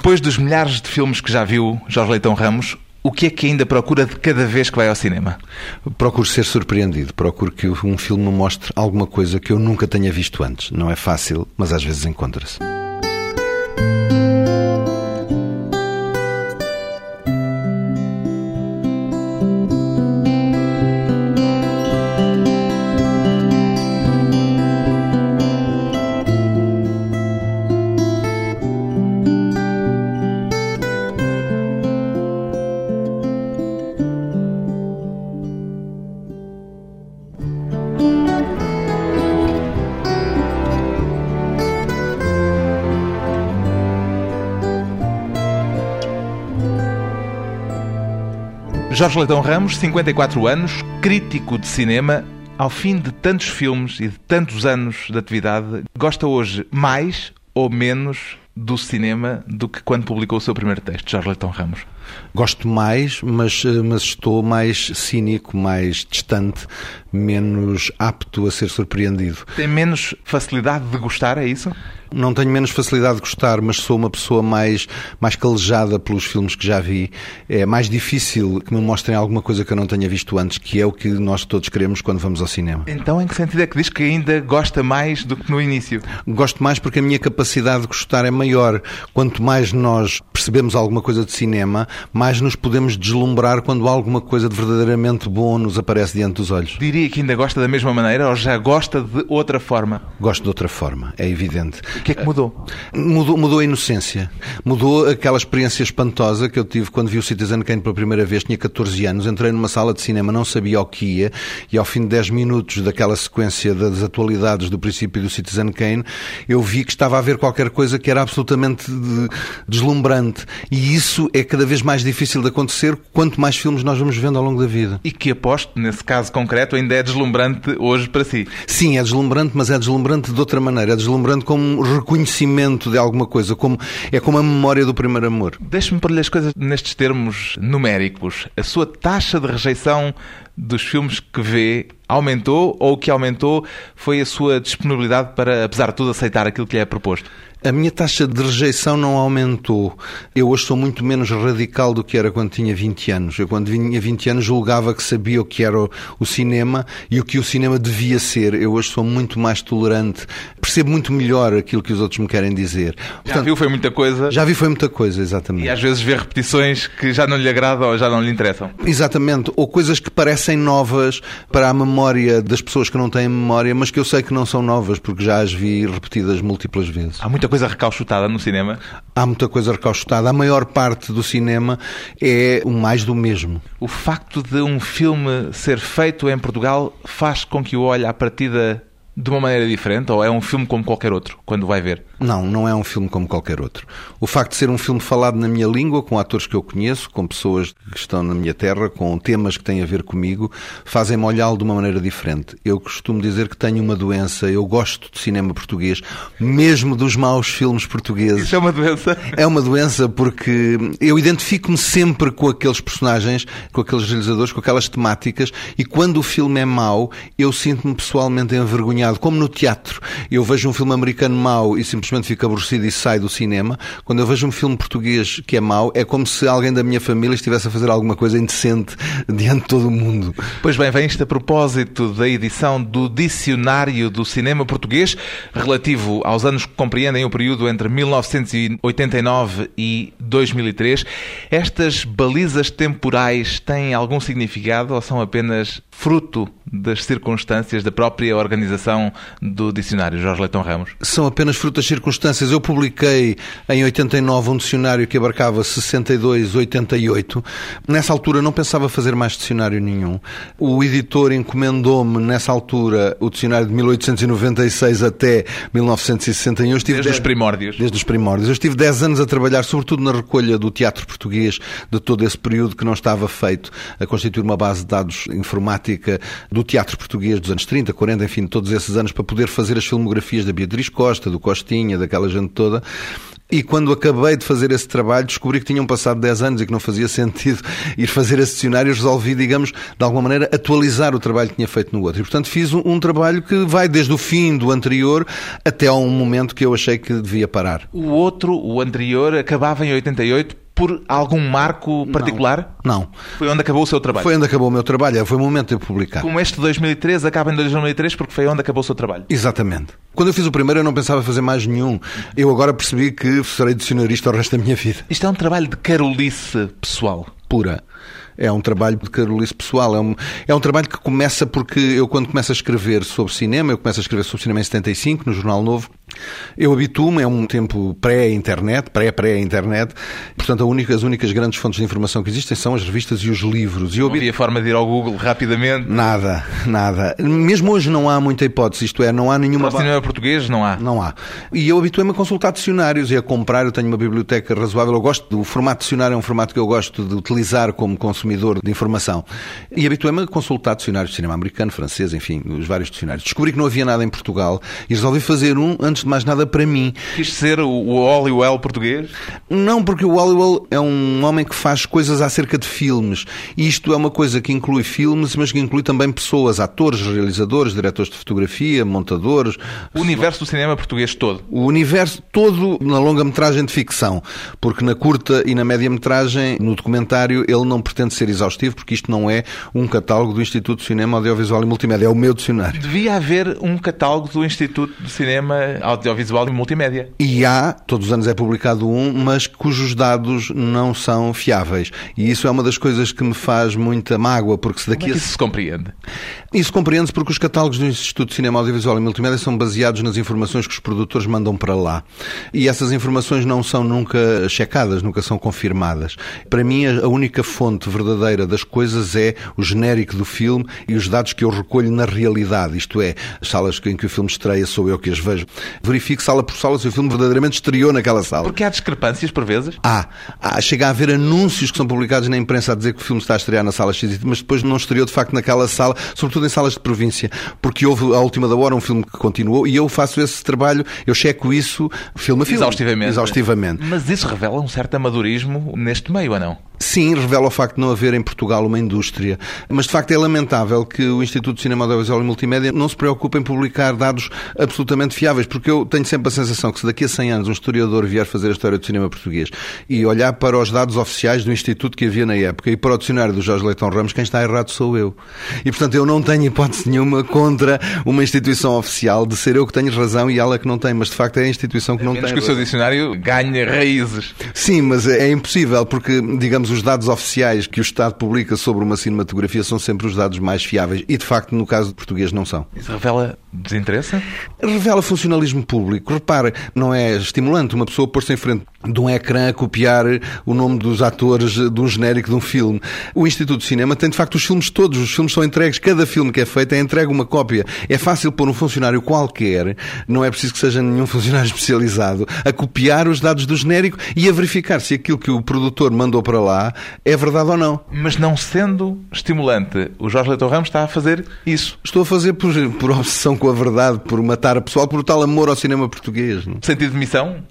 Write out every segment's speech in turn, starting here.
Depois dos milhares de filmes que já viu Jorge Leitão Ramos, o que é que ainda procura de cada vez que vai ao cinema? Procuro ser surpreendido, procuro que um filme me mostre alguma coisa que eu nunca tenha visto antes. Não é fácil, mas às vezes encontra-se. Jorge Leitão Ramos, 54 anos, crítico de cinema. Ao fim de tantos filmes e de tantos anos de atividade, gosta hoje mais ou menos do cinema do que quando publicou o seu primeiro texto, Jorge Leitão Ramos? Gosto mais, mas, eh, mas estou mais cínico, mais distante, menos apto a ser surpreendido. Tem menos facilidade de gostar, é isso? Não tenho menos facilidade de gostar, mas sou uma pessoa mais, mais calejada pelos filmes que já vi. É mais difícil que me mostrem alguma coisa que eu não tenha visto antes, que é o que nós todos queremos quando vamos ao cinema. Então, em que sentido é que diz que ainda gosta mais do que no início? Gosto mais porque a minha capacidade de gostar é maior. Quanto mais nós percebemos alguma coisa de cinema, mais nos podemos deslumbrar quando alguma coisa de verdadeiramente bom nos aparece diante dos olhos. Diria que ainda gosta da mesma maneira ou já gosta de outra forma? Gosto de outra forma, é evidente. O que é que mudou? Mudou, mudou a inocência. Mudou aquela experiência espantosa que eu tive quando vi o Citizen Kane pela primeira vez. Tinha 14 anos, entrei numa sala de cinema, não sabia o que ia e ao fim de 10 minutos daquela sequência das atualidades do princípio do Citizen Kane, eu vi que estava a ver qualquer coisa que era absolutamente deslumbrante. E isso é cada vez mais difícil de acontecer quanto mais filmes nós vamos vendo ao longo da vida. E que aposto, nesse caso concreto, ainda é deslumbrante hoje para si. Sim, é deslumbrante, mas é deslumbrante de outra maneira. É deslumbrante como reconhecimento de alguma coisa, como é como a memória do primeiro amor. Deixe-me pôr-lhe as coisas nestes termos numéricos. A sua taxa de rejeição dos filmes que vê aumentou ou o que aumentou foi a sua disponibilidade para, apesar de tudo, aceitar aquilo que lhe é proposto? A minha taxa de rejeição não aumentou. Eu hoje sou muito menos radical do que era quando tinha 20 anos. Eu, quando tinha 20 anos, julgava que sabia o que era o cinema e o que o cinema devia ser. Eu hoje sou muito mais tolerante. Percebo muito melhor aquilo que os outros me querem dizer. Portanto, já viu foi muita coisa? Já vi foi muita coisa, exatamente. E às vezes vê repetições que já não lhe agradam ou já não lhe interessam. Exatamente. Ou coisas que parecem novas para a memória das pessoas que não têm memória, mas que eu sei que não são novas, porque já as vi repetidas múltiplas vezes. Há muita coisa recauchutada no cinema? Há muita coisa recauchutada. A maior parte do cinema é o mais do mesmo. O facto de um filme ser feito em Portugal faz com que o olhe à partida de uma maneira diferente ou é um filme como qualquer outro quando vai ver? Não, não é um filme como qualquer outro. O facto de ser um filme falado na minha língua, com atores que eu conheço, com pessoas que estão na minha terra, com temas que têm a ver comigo, fazem-me olhá-lo de uma maneira diferente. Eu costumo dizer que tenho uma doença, eu gosto de cinema português, mesmo dos maus filmes portugueses. Isso é uma doença? É uma doença porque eu identifico-me sempre com aqueles personagens, com aqueles realizadores, com aquelas temáticas, e quando o filme é mau, eu sinto-me pessoalmente envergonhado, como no teatro. Eu vejo um filme americano mau e simplesmente simplesmente fico aborrecido e saio do cinema. Quando eu vejo um filme português que é mau, é como se alguém da minha família estivesse a fazer alguma coisa indecente diante de todo o mundo. Pois bem, vem isto a propósito da edição do Dicionário do Cinema Português, relativo aos anos que compreendem o período entre 1989 e 2003. Estas balizas temporais têm algum significado ou são apenas fruto das circunstâncias da própria organização do dicionário, Jorge Leitão Ramos? São apenas fruto das circunstâncias. Eu publiquei em 89 um dicionário que abarcava 62, 88. Nessa altura não pensava fazer mais dicionário nenhum. O editor encomendou-me, nessa altura, o dicionário de 1896 até 1961. Estive desde dez... os primórdios. Desde os primórdios. Eu estive 10 anos a trabalhar, sobretudo na recolha do teatro português de todo esse período que não estava feito, a constituir uma base de dados informática do teatro português dos anos 30, 40, enfim, todos esses anos, para poder fazer as filmografias da Beatriz Costa, do Costinha, daquela gente toda. E quando acabei de fazer esse trabalho, descobri que tinham passado 10 anos e que não fazia sentido ir fazer esse dicionário. Resolvi, digamos, de alguma maneira, atualizar o trabalho que tinha feito no outro. E, portanto, fiz um, um trabalho que vai desde o fim do anterior até a um momento que eu achei que devia parar. O outro, o anterior, acabava em 88 por algum marco particular? Não. não. Foi onde acabou o seu trabalho? Foi onde acabou o meu trabalho, foi o momento de eu publicar. Como este 2003 acaba em 2003 porque foi onde acabou o seu trabalho? Exatamente. Quando eu fiz o primeiro eu não pensava fazer mais nenhum. Eu agora percebi que serei dicionarista o resto da minha vida. Isto é um trabalho de carolice pessoal? Pura. É um trabalho de carolice pessoal. É um, é um trabalho que começa porque eu, quando começo a escrever sobre cinema, eu começo a escrever sobre cinema em 75, no Jornal Novo, eu habituo-me, é um tempo pré-internet, pré-pré-internet, portanto única, as únicas grandes fontes de informação que existem são as revistas e os livros. E eu não havia forma de ir ao Google rapidamente? Nada, nada. Mesmo hoje não há muita hipótese, isto é, não há nenhuma... O cinema português não há? Não há. E eu habituei-me a consultar dicionários e a comprar, eu tenho uma biblioteca razoável, eu gosto, do formato dicionário é um formato que eu gosto de utilizar como consumidor de informação. E habituei-me a consultar dicionários de cinema americano, francês, enfim, os vários dicionários. Descobri que não havia nada em Portugal e resolvi fazer um antes antes de mais nada para mim. Quis ser o Hollywood português? Não, porque o Hollywood é um homem que faz coisas acerca de filmes. E isto é uma coisa que inclui filmes, mas que inclui também pessoas, atores, realizadores, diretores de fotografia, montadores. O universo do cinema português todo? O universo todo na longa-metragem de ficção. Porque na curta e na média-metragem, no documentário, ele não pretende ser exaustivo, porque isto não é um catálogo do Instituto de Cinema Audiovisual e Multimédia, é o meu dicionário. Devia haver um catálogo do Instituto de Cinema audiovisual e multimédia. E há, todos os anos é publicado um, mas cujos dados não são fiáveis. E isso é uma das coisas que me faz muita mágoa, porque se daqui Como é que isso se compreende? Isso compreende-se porque os catálogos do Instituto de Cinema Audiovisual e Multimédia são baseados nas informações que os produtores mandam para lá. E essas informações não são nunca checadas, nunca são confirmadas. Para mim, a única fonte verdadeira das coisas é o genérico do filme e os dados que eu recolho na realidade. Isto é, as salas em que o filme estreia sou eu que as vejo verifique sala por sala se o filme verdadeiramente estreou naquela sala. Porque há discrepâncias por vezes? Há. há. Chega a haver anúncios que são publicados na imprensa a dizer que o filme está a estrear na sala X, mas depois não estreou de facto naquela sala, sobretudo em salas de província, porque houve à última da hora um filme que continuou e eu faço esse trabalho, eu checo isso filme a filme. Exaustivamente. Exaustivamente. Mas isso revela um certo amadorismo neste meio, ou não? Sim, revela o facto de não haver em Portugal uma indústria. Mas de facto é lamentável que o Instituto de Cinema Audiovisual e Multimédia não se preocupe em publicar dados absolutamente fiáveis, porque eu tenho sempre a sensação que se daqui a 100 anos um historiador vier fazer a história do cinema português e olhar para os dados oficiais do Instituto que havia na época e para o dicionário do Jorge Leitão Ramos, quem está errado sou eu. E portanto eu não tenho hipótese nenhuma contra uma instituição oficial de ser eu que tenho razão e ela que não tem, mas de facto é a instituição que não tem. que o seu dicionário ganhe raízes. Sim, mas é impossível porque, digamos, os dados oficiais que o Estado publica sobre uma cinematografia são sempre os dados mais fiáveis e, de facto, no caso português, não são. Isso revela desinteresse? Revela funcionalismo público. Repare, não é estimulante uma pessoa pôr-se em frente de um ecrã a copiar o nome dos atores de um genérico de um filme. O Instituto de Cinema tem, de facto, os filmes todos. Os filmes são entregues. Cada filme que é feito é entregue uma cópia. É fácil pôr um funcionário qualquer, não é preciso que seja nenhum funcionário especializado, a copiar os dados do genérico e a verificar se aquilo que o produtor mandou para lá é verdade ou não. Mas não sendo estimulante, o Jorge Leitão Ramos está a fazer isso. Estou a fazer por, por obsessão com a verdade, por matar a pessoal, por tal amor ao cinema português. Não? Sentido de missão?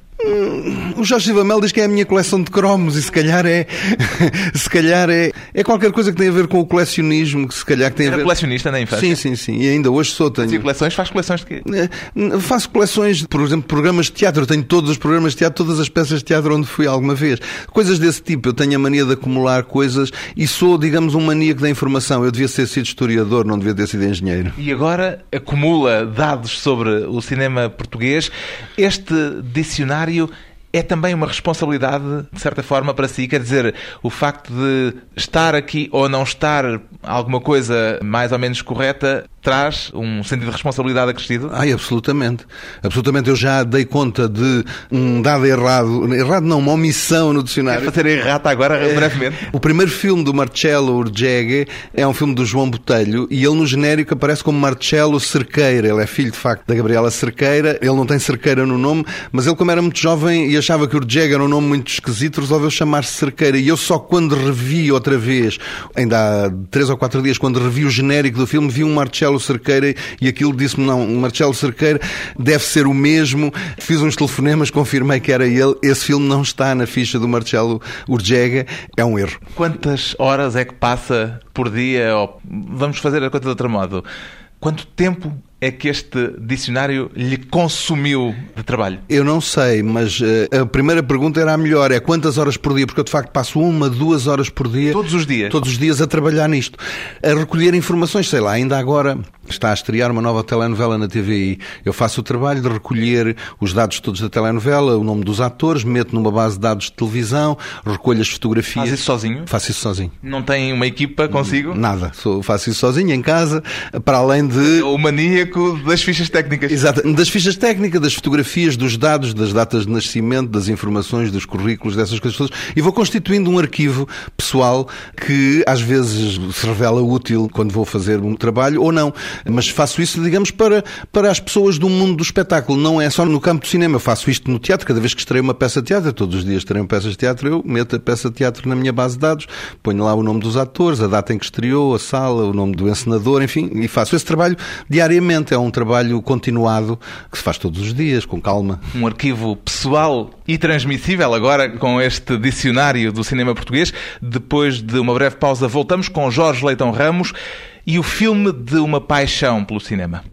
O Jorge Silva diz que é a minha coleção de cromos e se calhar é se calhar é, é qualquer coisa que tem a ver com o colecionismo, que se calhar que tem Era a ver... colecionista na infância? Sim, sim, sim. E ainda hoje sou. Tenho... Sim, coleções? Faz coleções de quê? Eh, faço coleções, por exemplo, programas de teatro. Eu tenho todos os programas de teatro, todas as peças de teatro onde fui alguma vez. Coisas desse tipo. Eu tenho a mania de acumular coisas e sou, digamos, um maníaco da informação. Eu devia ter sido historiador, não devia ter sido engenheiro. E agora acumula dados sobre o cinema português. Este dicionário you é também uma responsabilidade, de certa forma, para si. Quer dizer, o facto de estar aqui ou não estar alguma coisa mais ou menos correta traz um sentido de responsabilidade acrescido? Ai, absolutamente. Absolutamente. Eu já dei conta de um dado errado, errado não, uma omissão no dicionário. Quer fazer errata agora, é, brevemente? O primeiro filme do Marcello Urgeghe é um filme do João Botelho e ele no genérico aparece como Marcello Cerqueira. Ele é filho, de facto, da Gabriela Cerqueira. Ele não tem Cerqueira no nome, mas ele, como era muito jovem achava que Urjega era um nome muito esquisito, resolveu chamar-se Cerqueira. E eu só quando revi outra vez, ainda há três ou quatro dias, quando revi o genérico do filme, vi um Marcelo Cerqueira e aquilo disse-me, não, o Marcelo Cerqueira deve ser o mesmo. Fiz uns telefonemas, confirmei que era ele. Esse filme não está na ficha do Marcelo Urjega. É um erro. Quantas horas é que passa por dia? Ou, vamos fazer a conta de outro modo. Quanto tempo é que este dicionário lhe consumiu de trabalho? Eu não sei, mas uh, a primeira pergunta era a melhor: é quantas horas por dia? Porque eu de facto passo uma, duas horas por dia. Todos os dias? Todos os dias a trabalhar nisto. A recolher informações, sei lá, ainda agora está a estrear uma nova telenovela na TVI. Eu faço o trabalho de recolher os dados todos da telenovela, o nome dos atores, meto numa base de dados de televisão, recolho as fotografias. Faz isso sozinho? Faço isso sozinho. Não tem uma equipa consigo? Nada. Sou, faço isso sozinho em casa, para além de. O maníaco das fichas técnicas. Exato. Das fichas técnicas, das fotografias, dos dados, das datas de nascimento, das informações, dos currículos, dessas coisas todas. E vou constituindo um arquivo pessoal que às vezes se revela útil quando vou fazer um trabalho ou não. Mas faço isso, digamos, para, para as pessoas do mundo do espetáculo. Não é só no campo do cinema. Eu faço isto no teatro. Cada vez que estreio uma peça de teatro, todos os dias estreio peças de teatro, eu meto a peça de teatro na minha base de dados, ponho lá o nome dos atores, a data em que estreou, a sala, o nome do encenador, enfim, e faço esse trabalho diariamente. É um trabalho continuado que se faz todos os dias, com calma. Um arquivo pessoal e transmissível agora com este dicionário do cinema português. Depois de uma breve pausa, voltamos com Jorge Leitão Ramos e o filme de uma paixão pelo cinema.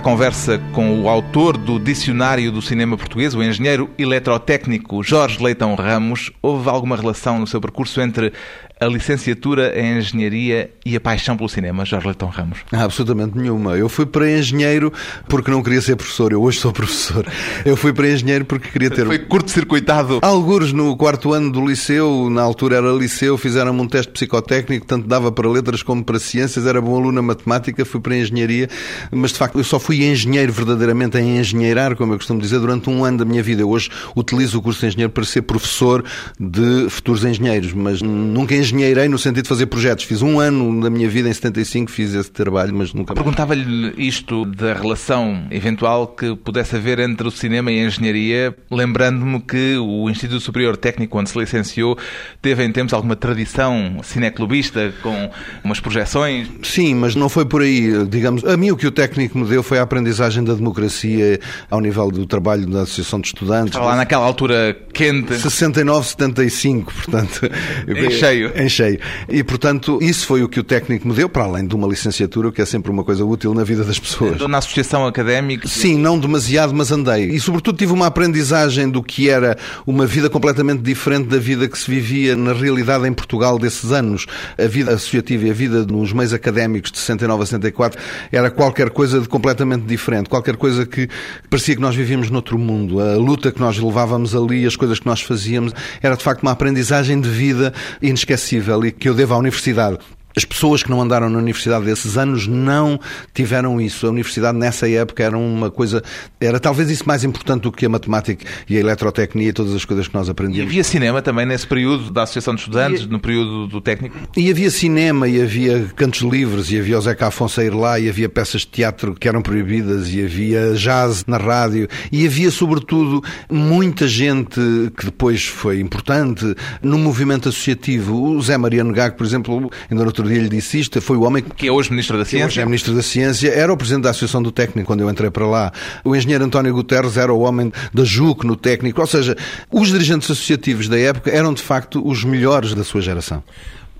À conversa com o autor do Dicionário do Cinema Português, o engenheiro eletrotécnico Jorge Leitão Ramos, houve alguma relação no seu percurso entre a licenciatura em Engenharia e a paixão pelo cinema, Jorge Leitão Ramos? Ah, absolutamente nenhuma. Eu fui para engenheiro porque não queria ser professor. Eu hoje sou professor. Eu fui para engenheiro porque queria ter... Foi curto-circuitado? Algures no quarto ano do liceu, na altura era liceu, fizeram um teste psicotécnico, tanto dava para letras como para ciências, era bom aluno na matemática, fui para engenharia, mas de facto eu só fui engenheiro verdadeiramente a engenheirar, como eu costumo dizer, durante um ano da minha vida. Eu hoje utilizo o curso de engenheiro para ser professor de futuros engenheiros, mas nunca engenheiro engenheirei no sentido de fazer projetos. Fiz um ano da minha vida, em 75, fiz esse trabalho, mas nunca Perguntava-lhe isto da relação eventual que pudesse haver entre o cinema e a engenharia, lembrando-me que o Instituto Superior Técnico, onde se licenciou, teve em tempos alguma tradição cineclubista, com umas projeções. Sim, mas não foi por aí. Digamos, a mim o que o técnico me deu foi a aprendizagem da democracia ao nível do trabalho da Associação de Estudantes. Estava lá naquela altura quente. 69, 75, portanto. Em cheio em cheio. E, portanto, isso foi o que o técnico me deu, para além de uma licenciatura, que é sempre uma coisa útil na vida das pessoas. Na associação académica? Sim, não demasiado, mas andei. E, sobretudo, tive uma aprendizagem do que era uma vida completamente diferente da vida que se vivia na realidade em Portugal desses anos. A vida associativa e a vida nos meios académicos de 69 a 64 era qualquer coisa de completamente diferente, qualquer coisa que parecia que nós vivíamos noutro mundo. A luta que nós levávamos ali, as coisas que nós fazíamos, era de facto uma aprendizagem de vida inesquecível e que eu devo à universidade. As pessoas que não andaram na universidade desses anos não tiveram isso. A universidade nessa época era uma coisa, era talvez isso mais importante do que a matemática e a eletrotecnia e todas as coisas que nós aprendíamos. E havia cinema também nesse período da Associação de Estudantes, e... no período do técnico? E havia cinema, e havia cantos livres, e havia o Zeca Afonso a ir lá, e havia peças de teatro que eram proibidas, e havia jazz na rádio, e havia sobretudo muita gente que depois foi importante no movimento associativo. O Zé Mariano Gago, por exemplo, ainda no outro dia lhe disse isto, foi o homem que é hoje Ministro da Ciência. Hoje é Ministro da Ciência, era o Presidente da Associação do Técnico quando eu entrei para lá. O engenheiro António Guterres era o homem da JUC no técnico, ou seja, os dirigentes associativos da época eram de facto os melhores da sua geração.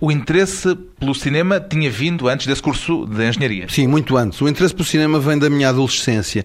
O interesse pelo cinema tinha vindo antes desse curso de engenharia? Sim, muito antes. O interesse pelo cinema vem da minha adolescência.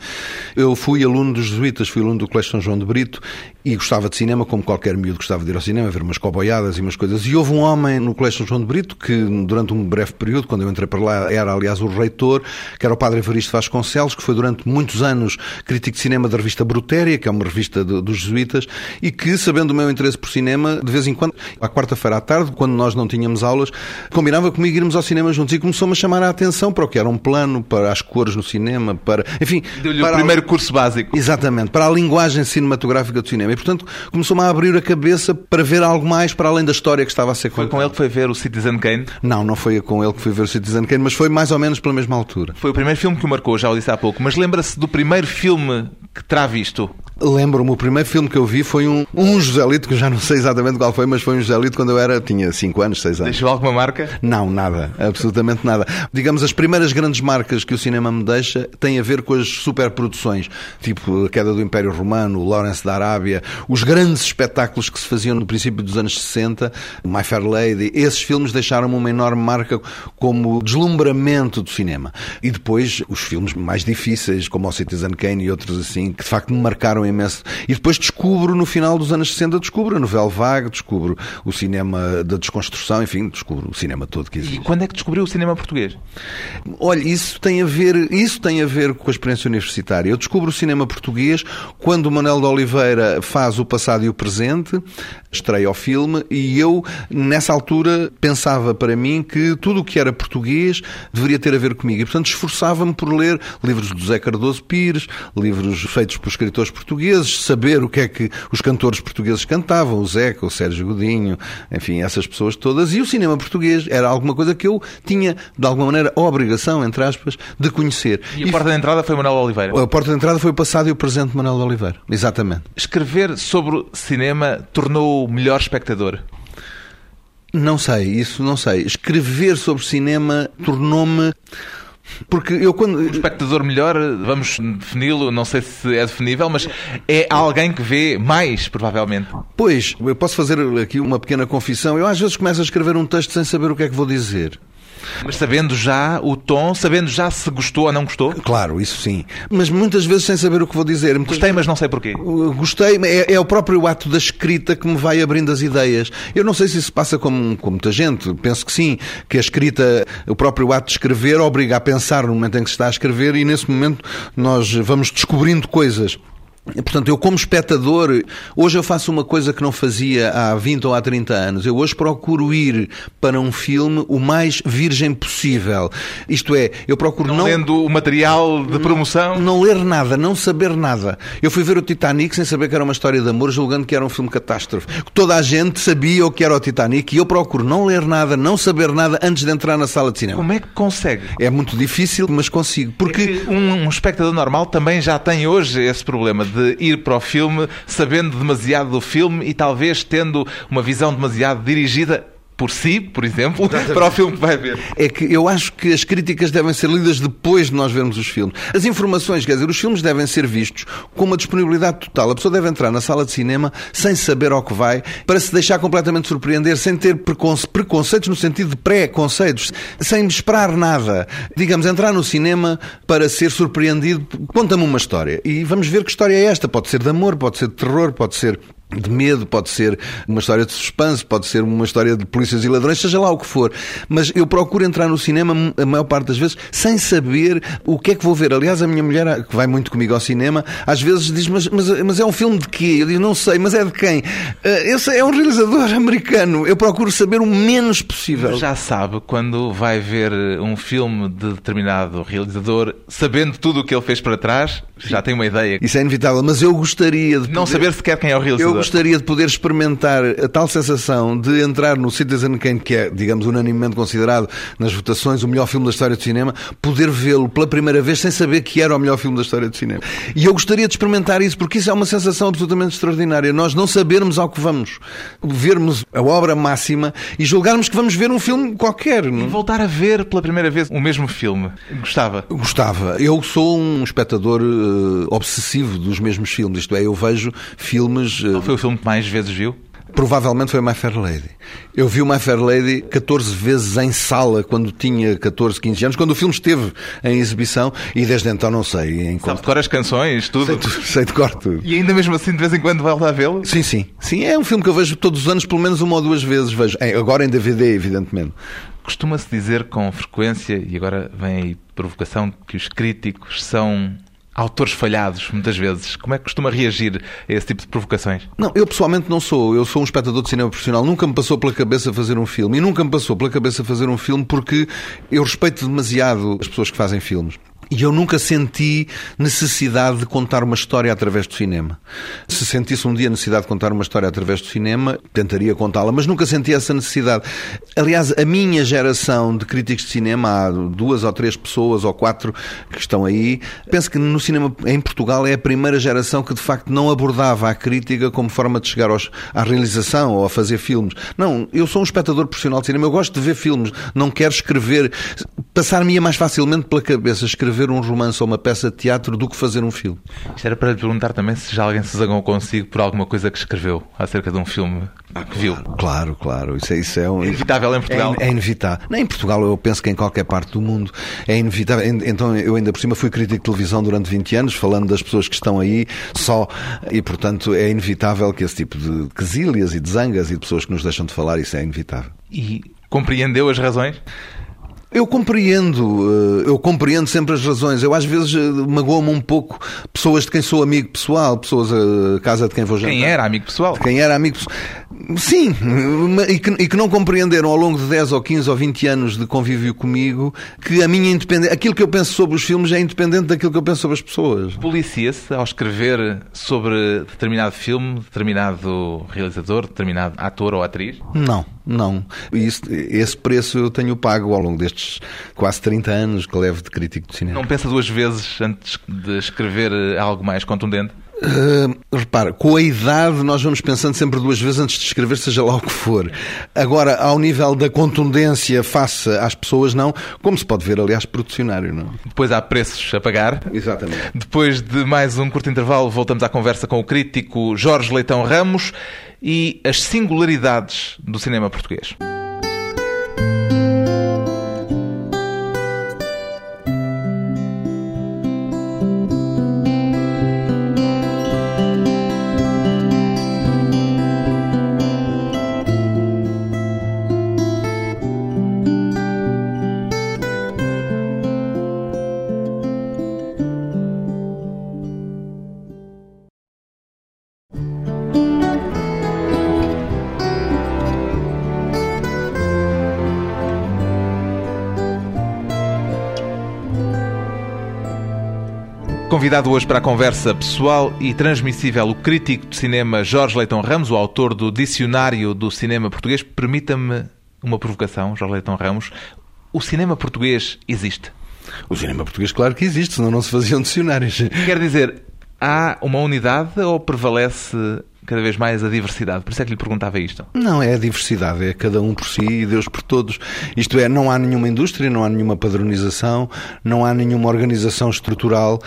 Eu fui aluno dos jesuítas, fui aluno do Colégio São João de Brito e gostava de cinema, como qualquer miúdo gostava de ir ao cinema, ver umas coboiadas e umas coisas. E houve um homem no Colégio São João de Brito que, durante um breve período, quando eu entrei para lá, era aliás o reitor, que era o padre Evaristo Vasconcelos, que foi durante muitos anos crítico de cinema da revista Brutéria, que é uma revista de, dos jesuítas, e que, sabendo o meu interesse por cinema, de vez em quando, à quarta-feira à tarde, quando nós não tínhamos aulas, combinava comigo irmos ao cinema juntos e começou-me a chamar a atenção para o que era um plano, para as cores no cinema, para. Enfim. Deu-lhe o primeiro a... curso básico. Exatamente, para a linguagem cinematográfica do cinema. E, portanto, começou-me a abrir a cabeça para ver algo mais para além da história que estava a ser contada. Foi com ele que foi ver o Citizen Kane? Não, não foi com ele que foi ver o Citizen Kane, mas foi mais ou menos pela mesma altura. Foi o primeiro filme que o marcou, já o disse há pouco, mas lembra-se do primeiro filme que terá visto? Lembro-me, o primeiro filme que eu vi foi um, um Joselito, que eu já não sei exatamente qual foi, mas foi um Joselito quando eu era, tinha 5 anos, 6 anos. Deixou alguma marca? Não, nada, absolutamente nada. Digamos, as primeiras grandes marcas que o cinema me deixa têm a ver com as superproduções, tipo A Queda do Império Romano, o Lawrence da Arábia, os grandes espetáculos que se faziam no princípio dos anos 60, My Fair Lady, esses filmes deixaram-me uma enorme marca como deslumbramento do cinema. E depois os filmes mais difíceis, como o Citizen Kane e outros assim, que de facto me marcaram imenso. E depois descubro, no final dos anos 60, descubro a novela vague, descubro o cinema da desconstrução, enfim, descubro o cinema todo que existe. E quando é que descobriu o cinema português? Olha, isso tem a ver, isso tem a ver com a experiência universitária. Eu descubro o cinema português quando o Manuel de Oliveira faz o passado e o presente, estreia o filme, e eu, nessa altura, pensava para mim que tudo o que era português deveria ter a ver comigo. E, portanto, esforçava-me por ler livros do José Cardoso Pires, livros feitos por escritores portugueses, saber o que é que os cantores portugueses cantavam, o Zeca, o Sérgio Godinho, enfim, essas pessoas todas. E o cinema português era alguma coisa que eu tinha, de alguma maneira, a obrigação, entre aspas, de conhecer. E a e porta de entrada foi Manuel Oliveira? A porta de entrada foi o passado e o presente de Manuel Oliveira, exatamente. Escrever sobre cinema tornou o melhor espectador? Não sei, isso não sei. Escrever sobre cinema tornou-me porque eu quando. O espectador melhor, vamos defini-lo, não sei se é definível, mas é alguém que vê mais, provavelmente. Pois, eu posso fazer aqui uma pequena confissão. Eu às vezes começo a escrever um texto sem saber o que é que vou dizer. Mas sabendo já o tom, sabendo já se gostou ou não gostou? Claro, isso sim. Mas muitas vezes sem saber o que vou dizer. Gostei, mas não sei porquê. Gostei, é, é, o próprio ato da escrita que me vai abrindo as ideias. Eu não sei se isso passa com, com muita gente. Penso que sim, que a escrita, o próprio ato de escrever, obriga a pensar no momento em que se está a escrever e nesse momento nós vamos descobrindo coisas. Portanto, eu como espectador, hoje eu faço uma coisa que não fazia há 20 ou há 30 anos. Eu hoje procuro ir para um filme o mais virgem possível. Isto é, eu procuro não... não lendo o material de promoção? Não, não, ler nada, não saber nada. Eu fui ver o Titanic sem saber que era uma história de amor, julgando que era um filme catástrofe. Toda a gente sabia o que era o Titanic e eu procuro não ler nada, não saber nada antes de entrar na sala de cinema. Como é que consegue? É muito difícil, mas consigo. Porque é um, um espectador normal também já tem hoje esse problema de ir para o filme sabendo demasiado do filme e talvez tendo uma visão demasiado dirigida por si, por exemplo, para o filme que vai ver. É que eu acho que as críticas devem ser lidas depois de nós vermos os filmes. As informações, quer dizer, os filmes devem ser vistos com uma disponibilidade total. A pessoa deve entrar na sala de cinema sem saber ao que vai, para se deixar completamente surpreender, sem ter preconce preconceitos no sentido de pré-conceitos, sem esperar nada. Digamos, entrar no cinema para ser surpreendido. Conta-me uma história. E vamos ver que história é esta. Pode ser de amor, pode ser de terror, pode ser de medo, pode ser uma história de suspense, pode ser uma história de polícias e ladrões, seja lá o que for. Mas eu procuro entrar no cinema, a maior parte das vezes, sem saber o que é que vou ver. Aliás, a minha mulher, que vai muito comigo ao cinema, às vezes diz: Mas, mas, mas é um filme de quê? Eu digo: Não sei, mas é de quem? Uh, esse é um realizador americano. Eu procuro saber o menos possível. Já sabe quando vai ver um filme de determinado realizador, sabendo tudo o que ele fez para trás, já tem uma ideia. Isso é inevitável, mas eu gostaria de. Não poder... saber sequer quem é o realizador. Eu gostaria de poder experimentar a tal sensação de entrar no Citizen Kane, que é, digamos, unanimemente considerado nas votações o melhor filme da história do cinema, poder vê-lo pela primeira vez sem saber que era o melhor filme da história do cinema. E eu gostaria de experimentar isso, porque isso é uma sensação absolutamente extraordinária. Nós não sabermos ao que vamos. Vermos a obra máxima e julgarmos que vamos ver um filme qualquer. Não? E voltar a ver pela primeira vez o mesmo filme. Gostava? Gostava. Eu sou um espectador uh, obsessivo dos mesmos filmes. Isto é, eu vejo filmes. Uh, foi o filme que mais vezes viu? Provavelmente foi My Fair Lady. Eu vi o My Fair Lady 14 vezes em sala quando tinha 14, 15 anos, quando o filme esteve em exibição e desde então não sei. Em Sabe de cor as canções, tudo. Sei, tu- sei de cor tudo. E ainda mesmo assim, de vez em quando, volta a vê-lo? Sim, sim. Sim, é um filme que eu vejo todos os anos, pelo menos uma ou duas vezes. Vejo. É, agora em DVD, evidentemente. Costuma-se dizer com frequência, e agora vem aí provocação, que os críticos são autores falhados, muitas vezes. Como é que costuma reagir a esse tipo de provocações? Não, eu pessoalmente não sou. Eu sou um espectador de cinema profissional. Nunca me passou pela cabeça fazer um filme. E nunca me passou pela cabeça fazer um filme porque eu respeito demasiado as pessoas que fazem filmes. E eu nunca senti necessidade de contar uma história através do cinema. Se sentisse um dia necessidade de contar uma história através do cinema, tentaria contá-la, mas nunca senti essa necessidade. Aliás, a minha geração de críticos de cinema, há duas ou três pessoas ou quatro que estão aí, penso que no cinema em Portugal é a primeira geração que de facto não abordava a crítica como forma de chegar aos, à realização ou a fazer filmes. Não, eu sou um espectador profissional de cinema, eu gosto de ver filmes, não quero escrever. Passar-me-ia mais facilmente pela cabeça escrever um romance ou uma peça de teatro do que fazer um filme. Isto era para lhe perguntar também se já alguém se zangou consigo por alguma coisa que escreveu acerca de um filme que viu. Claro, claro, isso é, isso é um. Inevitável em Portugal. É, é inevitável. Nem em Portugal, eu penso que em qualquer parte do mundo é inevitável. En- Então, eu ainda por cima fui crítico de televisão durante 20 anos, falando das pessoas que estão aí só, e portanto é inevitável que esse tipo de quesílias e de zangas e de pessoas que nos deixam de falar, isso é inevitável. E compreendeu as razões? Eu compreendo, eh, eu compreendo sempre as razões. Eu às vezes eh, magoa-me um pouco pessoas de quem sou amigo pessoal, pessoas a casa de quem vou jantar. Quem era amigo pessoal? Quem era amigo pessoal. Sim, e que, e que não compreenderam ao longo de 10 ou 15 ou 20 anos de convívio comigo que a minha independência, aquilo que eu penso sobre os filmes é independente daquilo que eu penso sobre as pessoas. Policia-se ao escrever sobre determinado filme, determinado realizador, determinado ator ou atriz? Não, não. Isso, esse preço eu tenho pago ao longo destes quase 30 anos que levo de crítico de cinema. Não pensa duas vezes antes de escrever eh, algo mais contundente? Uh, repara, com a idade nós vamos pensando sempre duas vezes antes de escrever, seja lá o que for. Agora, ao nível da contundência face às pessoas, não. Como se pode ver, aliás, producionário, não? Depois há preços a pagar. Exatamente. Depois de mais um curto intervalo, voltamos à conversa com o crítico Jorge Leitão Ramos e as singularidades do cinema português. Convidado hoje para a conversa pessoal e transmissível, o crítico de cinema Jorge Leitão Ramos, o autor do Dicionário do Cinema Português. Permita-me uma provocação, Jorge Leitão Ramos. O cinema português existe? O cinema português, claro que existe, senão não se faziam dicionários. Quer dizer, há uma unidade ou prevalece cada vez mais a diversidade? Por isso é que lhe perguntava isto. Não, é a diversidade, é cada um por si e Deus por todos. Isto é, não há nenhuma indústria, não há nenhuma padronização, não há nenhuma organização estrutural.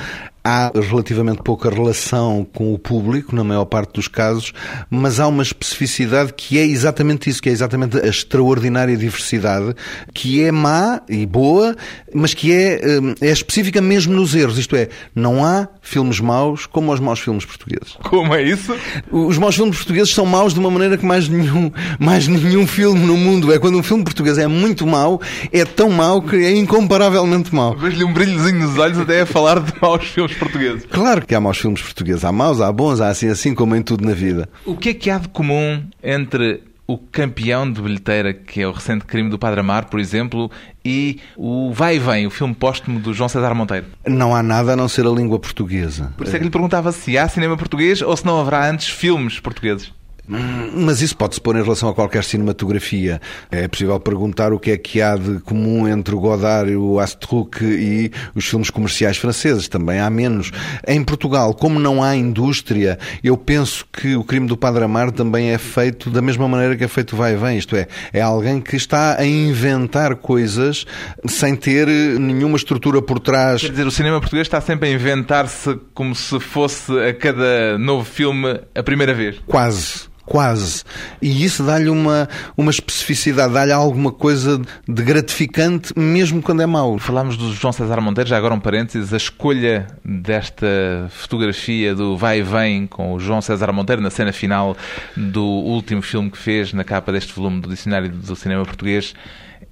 Há relativamente pouca relação com o público, na maior parte dos casos, mas há uma especificidade que é exatamente isso, que é exatamente a extraordinária diversidade, que é má e boa, mas que é, hum, é específica mesmo nos erros. Isto é, não há filmes maus como os maus filmes portugueses. Como é isso? Os maus filmes portugueses são maus de uma maneira que mais nenhum, mais nenhum filme no mundo é. Quando um filme português é muito mau, é tão mau que é incomparavelmente mau. Vejo-lhe um brilhozinho nos olhos até a falar de maus filmes portugueses. Claro que há maus filmes portugueses. Há maus, há bons, há assim, assim como em tudo na vida. O que é que há de comum entre o campeão de bilheteira, que é o recente crime do Padre Amar, por exemplo, e o Vai e Vem, o filme póstumo do João César Monteiro? Não há nada a não ser a língua portuguesa. Por isso é que lhe perguntava se há cinema português ou se não haverá antes filmes portugueses. Mas isso pode-se pôr em relação a qualquer cinematografia. É possível perguntar o que é que há de comum entre o Godard, o Astruc e os filmes comerciais franceses. Também há menos. Em Portugal, como não há indústria, eu penso que o crime do Padre Amar também é feito da mesma maneira que é feito o Vai e Vem. Isto é, é alguém que está a inventar coisas sem ter nenhuma estrutura por trás. Quer dizer, o cinema português está sempre a inventar-se como se fosse a cada novo filme a primeira vez. Quase. Quase. E isso dá-lhe uma, uma especificidade, dá-lhe alguma coisa de gratificante, mesmo quando é mau. Falámos do João César Monteiro, já agora um parênteses, a escolha desta fotografia do vai e vem com o João César Monteiro na cena final do último filme que fez na capa deste volume do Dicionário do Cinema Português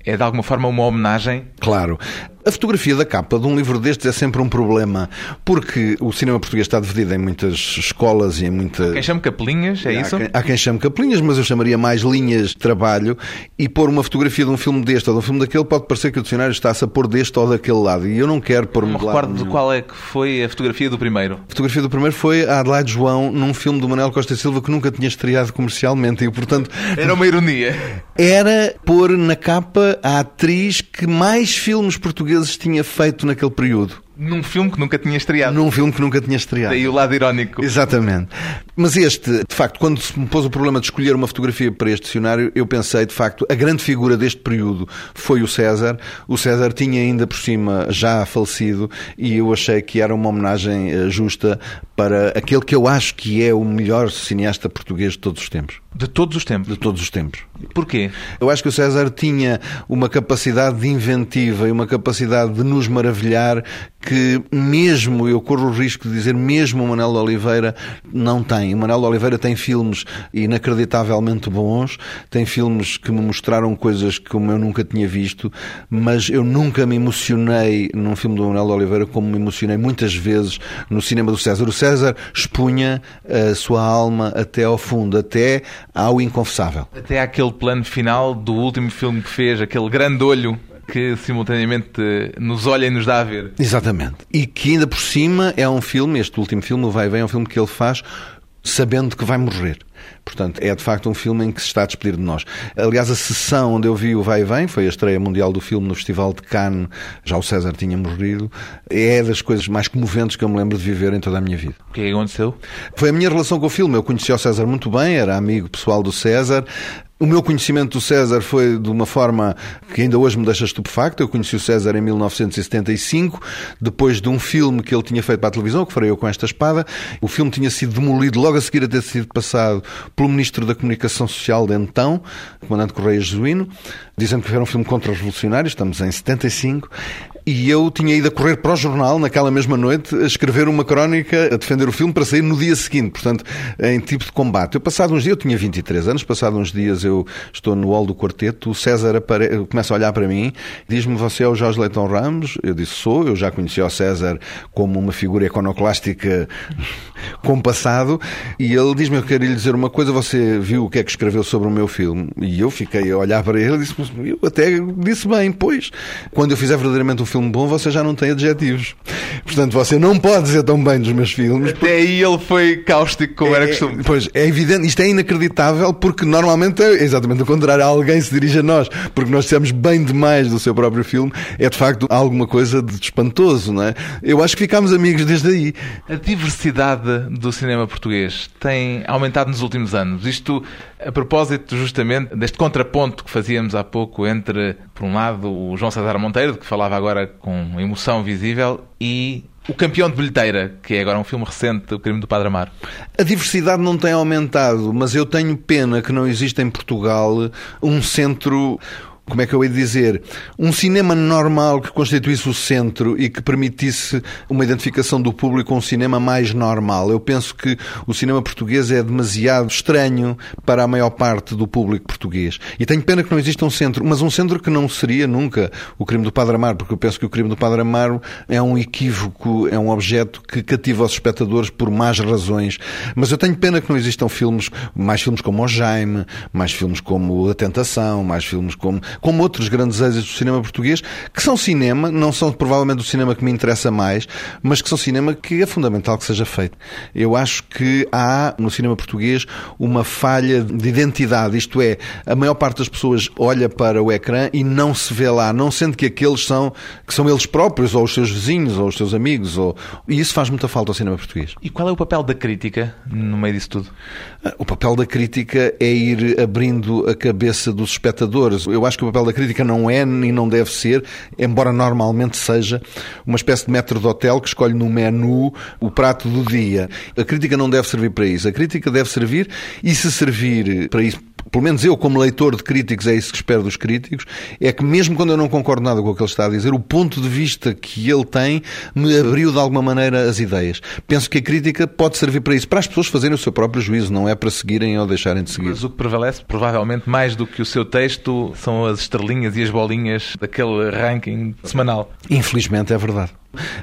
é de alguma forma uma homenagem? Claro. A fotografia da capa de um livro destes é sempre um problema, porque o cinema português está dividido em muitas escolas e em muitas. Quem chama capelinhas, é isso? Há quem, há quem chame capelinhas, mas eu chamaria mais linhas de trabalho. E pôr uma fotografia de um filme deste ou de um filme daquele pode parecer que o dicionário está-se a pôr deste ou daquele lado. E eu não quero pôr-me me recordo de qual é que foi a fotografia do primeiro. A fotografia do primeiro foi a Adelaide João num filme do Manuel Costa Silva que nunca tinha estreado comercialmente e, portanto. Era uma ironia. Era pôr na capa a atriz que mais filmes portugueses tinha feito naquele período. Num filme que nunca tinha estreado. Num filme que nunca tinha estreado. Daí o lado irónico. Exatamente. Mas este, de facto, quando se me pôs o problema de escolher uma fotografia para este dicionário, eu pensei, de facto, a grande figura deste período foi o César. O César tinha ainda por cima já falecido e eu achei que era uma homenagem eh, justa para aquele que eu acho que é o melhor cineasta português de todos os tempos. De todos os tempos? De todos os tempos. Porquê? Eu acho que o César tinha uma capacidade de inventiva e uma capacidade de nos maravilhar que mesmo, eu corro o risco de dizer, mesmo o Manuel de Oliveira não tem. O Manuel de Oliveira tem filmes inacreditavelmente bons, tem filmes que me mostraram coisas que eu nunca tinha visto, mas eu nunca me emocionei num filme do Manuel de Oliveira como me emocionei muitas vezes no cinema do César. O César expunha a sua alma até ao fundo, até ao inconfessável. Até àquele plano final do último filme que fez, aquele grande olho que simultaneamente nos olha e nos dá a ver. Exatamente. E que ainda por cima é um filme, este último filme, o Vai Vem, é um filme que ele faz sabendo que vai morrer. Portanto, é de facto um filme em que se está a despedir de nós. Aliás, a sessão onde eu vi o Vai e Vem, foi a estreia mundial do filme no Festival de Cannes, já o César tinha morrido, é das coisas mais comoventes que eu me lembro de viver em toda a minha vida. O que é que aconteceu? Foi a minha relação com o filme. Eu conheci o César muito bem, era amigo pessoal do César, o meu conhecimento do César foi de uma forma que ainda hoje me deixa estupefacto. Eu conheci o César em 1975, depois de um filme que ele tinha feito para a televisão, que farei eu com esta espada. O filme tinha sido demolido logo a seguir a ter sido passado pelo Ministro da Comunicação Social de então, comandante Correia Jesuíno, dizendo que era um filme contra os revolucionários. Estamos em 75. E eu tinha ido a correr para o jornal naquela mesma noite a escrever uma crónica a defender o filme para sair no dia seguinte, portanto, em tipo de combate. Eu passado uns dias, eu tinha 23 anos, passado uns dias eu estou no hall do quarteto, o César apare... começa a olhar para mim, diz-me você é o Jorge Leitão Ramos? Eu disse sou, eu já conheci o César como uma figura iconoclástica com passado, e ele diz-me eu quero lhe dizer uma coisa, você viu o que é que escreveu sobre o meu filme? E eu fiquei a olhar para ele e disse, eu até disse bem, pois, quando eu fizer verdadeiramente um filme filme bom, você já não tem adjetivos. Portanto, você não pode dizer tão bem dos meus filmes. Até aí ele foi cáustico, como é, era costume. Pois, é evidente, isto é inacreditável, porque normalmente é exatamente o contrário. Alguém se dirige a nós, porque nós dissemos bem demais do seu próprio filme. É de facto alguma coisa de espantoso, não é? Eu acho que ficámos amigos desde aí. A diversidade do cinema português tem aumentado nos últimos anos. Isto a propósito justamente deste contraponto que fazíamos há pouco entre, por um lado, o João César Monteiro, de que falava agora com emoção visível, e o campeão de bilheteira, que é agora um filme recente, O Crime do Padre Amaro. A diversidade não tem aumentado, mas eu tenho pena que não exista em Portugal um centro como é que eu ia dizer, um cinema normal que constituísse o centro e que permitisse uma identificação do público com um cinema mais normal. Eu penso que o cinema português é demasiado estranho para a maior parte do público português. E tenho pena que não exista um centro, mas um centro que não seria nunca o crime do Padre Amaro, porque eu penso que o crime do Padre Amaro é um equívoco, é um objeto que cativa os espectadores por más razões. Mas eu tenho pena que não existam filmes, mais filmes como o Jaime, mais filmes como A Tentação, mais filmes como como outros grandes êxitos do cinema português, que são cinema, não são provavelmente o cinema que me interessa mais, mas que são cinema que é fundamental que seja feito. Eu acho que há no cinema português uma falha de identidade, isto é, a maior parte das pessoas olha para o ecrã e não se vê lá, não sente que aqueles são, que são eles próprios, ou os seus vizinhos, ou os seus amigos, ou... e isso faz muita falta ao cinema português. E qual é o papel da crítica no meio disso tudo? O papel da crítica é ir abrindo a cabeça dos espectadores. Eu acho que o papel da crítica não é e não deve ser, embora normalmente seja, uma espécie de metro de hotel que escolhe no menu o prato do dia. A crítica não deve servir para isso. A crítica deve servir, e se servir para isso, pelo menos eu, como leitor de críticos, é isso que espero dos críticos, é que mesmo quando eu não concordo nada com o que ele está a dizer, o ponto de vista que ele tem me abriu de alguma maneira as ideias. Penso que a crítica pode servir para isso, para as pessoas fazerem o seu próprio juízo, não é para seguirem ou deixarem de seguir. Mas o que prevalece, provavelmente, mais do que o seu texto, são as estrelinhas e as bolinhas daquele ranking semanal. Infelizmente é verdade.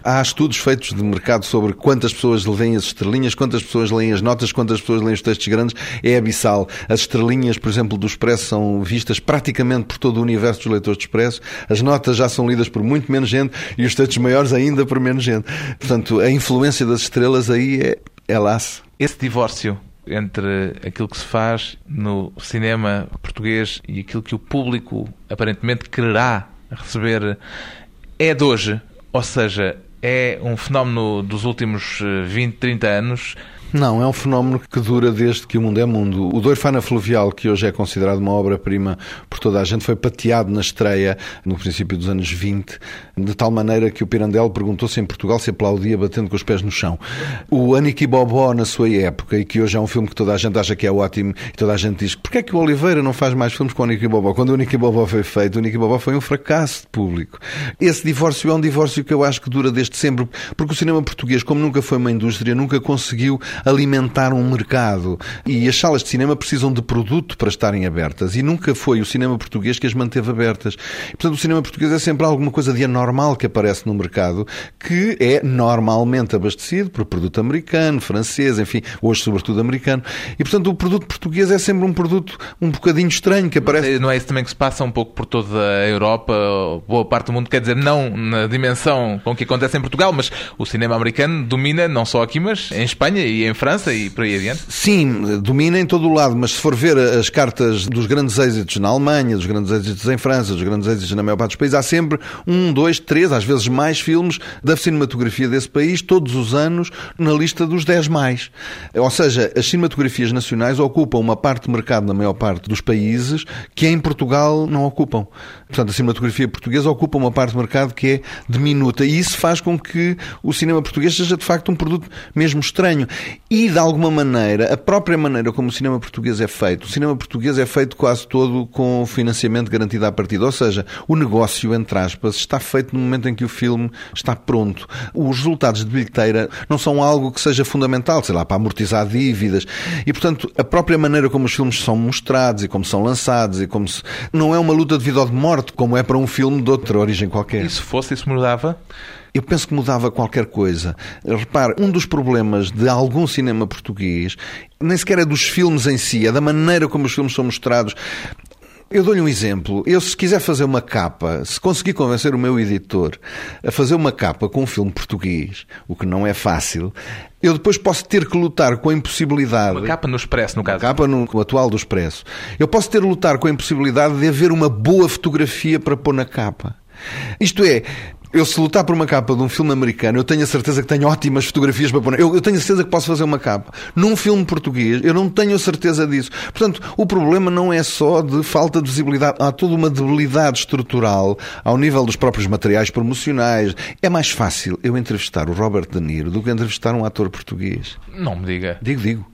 Há estudos feitos de mercado sobre quantas pessoas leem as estrelinhas, quantas pessoas leem as notas, quantas pessoas leem os textos grandes. É abissal. As estrelinhas, por exemplo, do Expresso são vistas praticamente por todo o universo dos leitores de Expresso. As notas já são lidas por muito menos gente e os textos maiores ainda por menos gente. Portanto, a influência das estrelas aí é, é laço. Esse divórcio entre aquilo que se faz no cinema português e aquilo que o público aparentemente quererá receber é de hoje ou seja, é um fenómeno dos últimos 20, eh, 30 anos não, é um fenómeno que dura desde que o mundo é mundo. O Doirfana Fluvial, que hoje é considerado uma obra-prima por toda a gente, foi pateado na estreia no princípio dos anos 20, de tal maneira que o Pirandello perguntou se em Portugal se aplaudia batendo com os pés no chão. O Aniki Bobó, na sua época, e que hoje é um filme que toda a gente acha que é ótimo, e toda a gente diz porquê é que o Oliveira não faz mais filmes com o Aniki Bobó? Quando o Aniki Bobó foi feito, o Aniki Bobó foi um fracasso de público. Esse divórcio é um divórcio que eu acho que dura desde sempre, porque o cinema português, como nunca foi uma indústria, nunca conseguiu alimentar um mercado. E as salas de cinema precisam de produto para estarem abertas. E nunca foi o cinema português que as manteve abertas. E, portanto, o cinema português é sempre alguma coisa de anormal que aparece no mercado, que é normalmente abastecido por produto americano, francês, enfim, hoje sobretudo americano. E, portanto, o produto português é sempre um produto um bocadinho estranho que aparece. Não é isso também que se passa um pouco por toda a Europa, boa parte do mundo, quer dizer, não na dimensão com que acontece em Portugal, mas o cinema americano domina não só aqui, mas em Espanha e em França e por aí adiante? Sim, domina em todo o lado, mas se for ver as cartas dos grandes êxitos na Alemanha, dos grandes êxitos em França, dos grandes êxitos na maior parte dos países, há sempre um, dois, três, às vezes mais filmes da cinematografia desse país, todos os anos, na lista dos dez mais. Ou seja, as cinematografias nacionais ocupam uma parte de mercado na maior parte dos países que em Portugal não ocupam. Portanto, a cinematografia portuguesa ocupa uma parte do mercado que é diminuta e isso faz com que o cinema português seja de facto um produto mesmo estranho. E, de alguma maneira, a própria maneira como o cinema português é feito, o cinema português é feito quase todo com financiamento garantido à partida. Ou seja, o negócio, entre aspas, está feito no momento em que o filme está pronto. Os resultados de bilheteira não são algo que seja fundamental, sei lá, para amortizar dívidas. E, portanto, a própria maneira como os filmes são mostrados e como são lançados e como se... não é uma luta de vida ou de morte como é para um filme de outra origem qualquer. E se fosse, isso mudava? Eu penso que mudava qualquer coisa. Repare, um dos problemas de algum cinema português nem sequer é dos filmes em si, é da maneira como os filmes são mostrados. Eu dou-lhe um exemplo. Eu, se quiser fazer uma capa, se conseguir convencer o meu editor a fazer uma capa com um filme português, o que não é fácil, eu depois posso ter que lutar com a impossibilidade. Uma capa no Expresso, no caso. Uma capa no, atual do Expresso. Eu posso ter que lutar com a impossibilidade de haver uma boa fotografia para pôr na capa. Isto é, eu se lutar por uma capa de um filme americano, eu tenho a certeza que tenho ótimas fotografias para pôr. Eu, eu tenho a certeza que posso fazer uma capa. Num filme português, eu não tenho a certeza disso. Portanto, o problema não é só de falta de visibilidade. Há toda uma debilidade estrutural ao nível dos próprios materiais promocionais. É mais fácil eu entrevistar o Robert De Niro do que entrevistar um ator português. Não me diga. Digo, digo.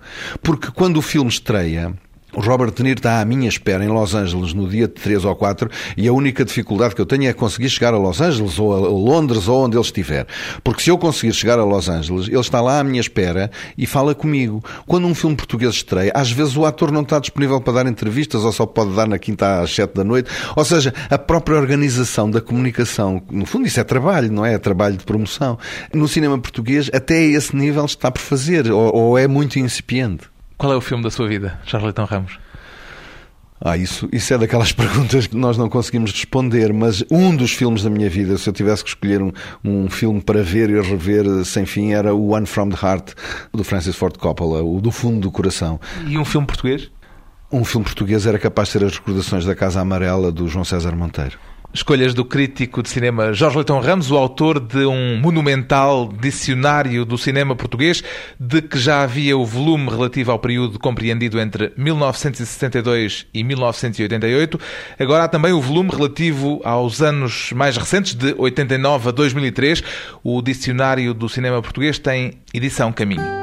Porque quando o filme estreia, o Robert De Niro está à minha espera em Los Angeles no dia 3 ou 4 e a única dificuldade que eu tenho é conseguir chegar a Los Angeles ou a Londres ou onde ele estiver. Porque se eu conseguir chegar a Los Angeles, ele está lá à minha espera e fala comigo. Quando um filme português estreia, às vezes o ator não está disponível para dar entrevistas ou só pode dar na quinta às 7 da noite. Ou seja, a própria organização da comunicação, no fundo isso é trabalho, não é? É trabalho de promoção. No cinema português, até esse nível está por fazer ou, ou é muito incipiente. Qual é o filme da sua vida, Charletão Ramos? Ah, isso, isso é daquelas perguntas que nós não conseguimos responder, mas um dos filmes da minha vida, se eu tivesse que escolher um, um filme para ver e rever sem fim, era o One from the Heart, do Francis Ford Coppola, o do fundo do coração. E um filme português? Um filme português era capaz de ser As Recordações da Casa Amarela, do João César Monteiro. Escolhas do crítico de cinema Jorge Leitão Ramos, o autor de um monumental dicionário do cinema português, de que já havia o volume relativo ao período compreendido entre 1972 e 1988. Agora há também o volume relativo aos anos mais recentes, de 89 a 2003. O dicionário do cinema português tem edição Caminho.